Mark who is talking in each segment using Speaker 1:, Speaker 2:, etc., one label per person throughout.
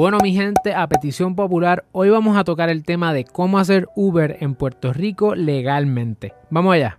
Speaker 1: Bueno, mi gente, a petición popular, hoy vamos a tocar el tema de cómo hacer Uber en Puerto Rico legalmente. Vamos allá.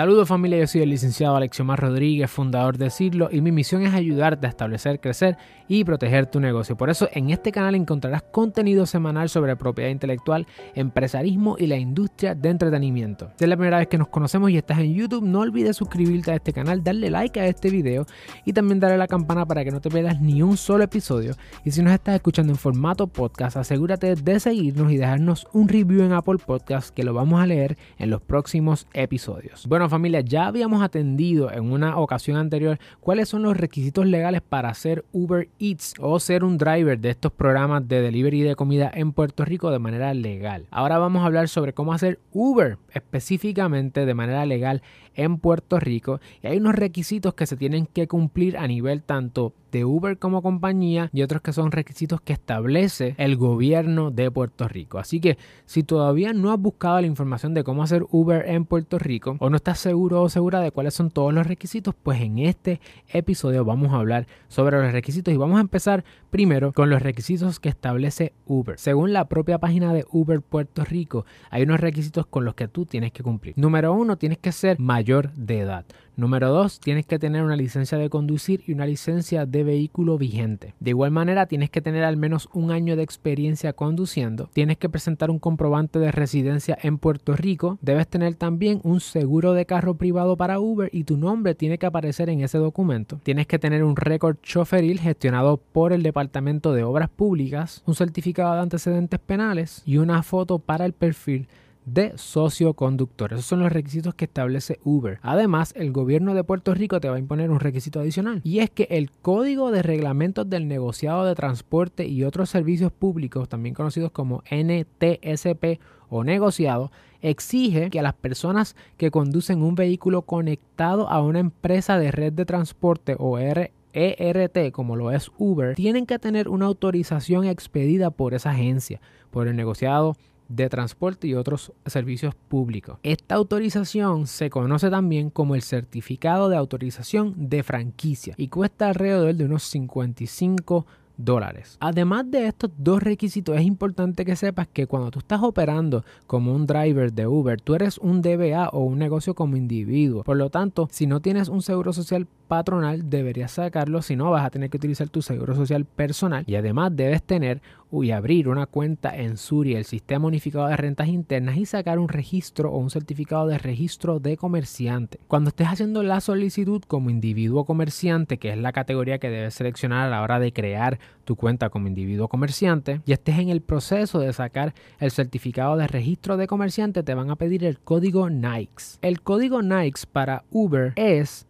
Speaker 1: Saludos familia, yo soy el licenciado Alexiomar Rodríguez, fundador de Cirlo, y mi misión es ayudarte a establecer, crecer y proteger tu negocio. Por eso en este canal encontrarás contenido semanal sobre propiedad intelectual, empresarismo y la industria de entretenimiento. Si es la primera vez que nos conocemos y estás en YouTube, no olvides suscribirte a este canal, darle like a este video y también darle a la campana para que no te pierdas ni un solo episodio. Y si nos estás escuchando en formato podcast, asegúrate de seguirnos y dejarnos un review en Apple Podcast que lo vamos a leer en los próximos episodios. Bueno, familia, ya habíamos atendido en una ocasión anterior cuáles son los requisitos legales para hacer Uber Eats o ser un driver de estos programas de delivery de comida en Puerto Rico de manera legal. Ahora vamos a hablar sobre cómo hacer Uber específicamente de manera legal en Puerto Rico y hay unos requisitos que se tienen que cumplir a nivel tanto de Uber como compañía y otros que son requisitos que establece el gobierno de Puerto Rico. Así que si todavía no has buscado la información de cómo hacer Uber en Puerto Rico o no estás seguro o segura de cuáles son todos los requisitos, pues en este episodio vamos a hablar sobre los requisitos y vamos a empezar primero con los requisitos que establece Uber. Según la propia página de Uber Puerto Rico, hay unos requisitos con los que tú tienes que cumplir. Número uno, tienes que ser mayor de edad. Número 2. Tienes que tener una licencia de conducir y una licencia de vehículo vigente. De igual manera, tienes que tener al menos un año de experiencia conduciendo. Tienes que presentar un comprobante de residencia en Puerto Rico. Debes tener también un seguro de carro privado para Uber y tu nombre tiene que aparecer en ese documento. Tienes que tener un récord choferil gestionado por el Departamento de Obras Públicas, un certificado de antecedentes penales y una foto para el perfil de socio conductor. Esos son los requisitos que establece Uber. Además, el gobierno de Puerto Rico te va a imponer un requisito adicional y es que el Código de Reglamentos del Negociado de Transporte y otros servicios públicos, también conocidos como NTSP o negociado, exige que a las personas que conducen un vehículo conectado a una empresa de red de transporte o ERT, como lo es Uber, tienen que tener una autorización expedida por esa agencia, por el negociado de transporte y otros servicios públicos. Esta autorización se conoce también como el certificado de autorización de franquicia y cuesta alrededor de unos 55 dólares. Además de estos dos requisitos, es importante que sepas que cuando tú estás operando como un driver de Uber, tú eres un DBA o un negocio como individuo. Por lo tanto, si no tienes un seguro social patronal, deberías sacarlo, si no vas a tener que utilizar tu seguro social personal y además debes tener y abrir una cuenta en Suri, el Sistema Unificado de Rentas Internas, y sacar un registro o un certificado de registro de comerciante. Cuando estés haciendo la solicitud como individuo comerciante, que es la categoría que debes seleccionar a la hora de crear tu cuenta como individuo comerciante, y estés en el proceso de sacar el certificado de registro de comerciante, te van a pedir el código NICE. El código NICE para Uber es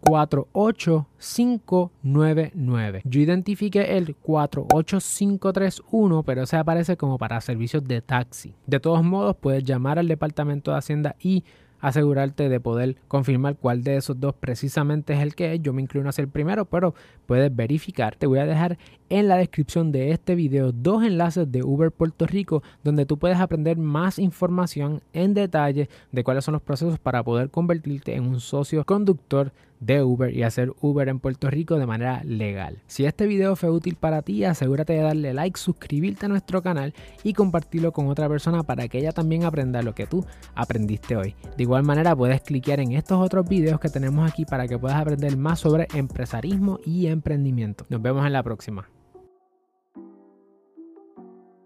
Speaker 1: 48599. Yo identifiqué el 48531 pero se aparece como para servicios de taxi. De todos modos, puedes llamar al Departamento de Hacienda y asegurarte de poder confirmar cuál de esos dos precisamente es el que es. Yo me inclino hacia el primero, pero puedes verificar. Te voy a dejar en la descripción de este video dos enlaces de Uber Puerto Rico donde tú puedes aprender más información en detalle de cuáles son los procesos para poder convertirte en un socio conductor de Uber y hacer Uber en Puerto Rico de manera legal. Si este video fue útil para ti, asegúrate de darle like, suscribirte a nuestro canal y compartirlo con otra persona para que ella también aprenda lo que tú aprendiste hoy. De igual manera puedes cliquear en estos otros videos que tenemos aquí para que puedas aprender más sobre empresarismo y emprendimiento. Nos vemos en la próxima.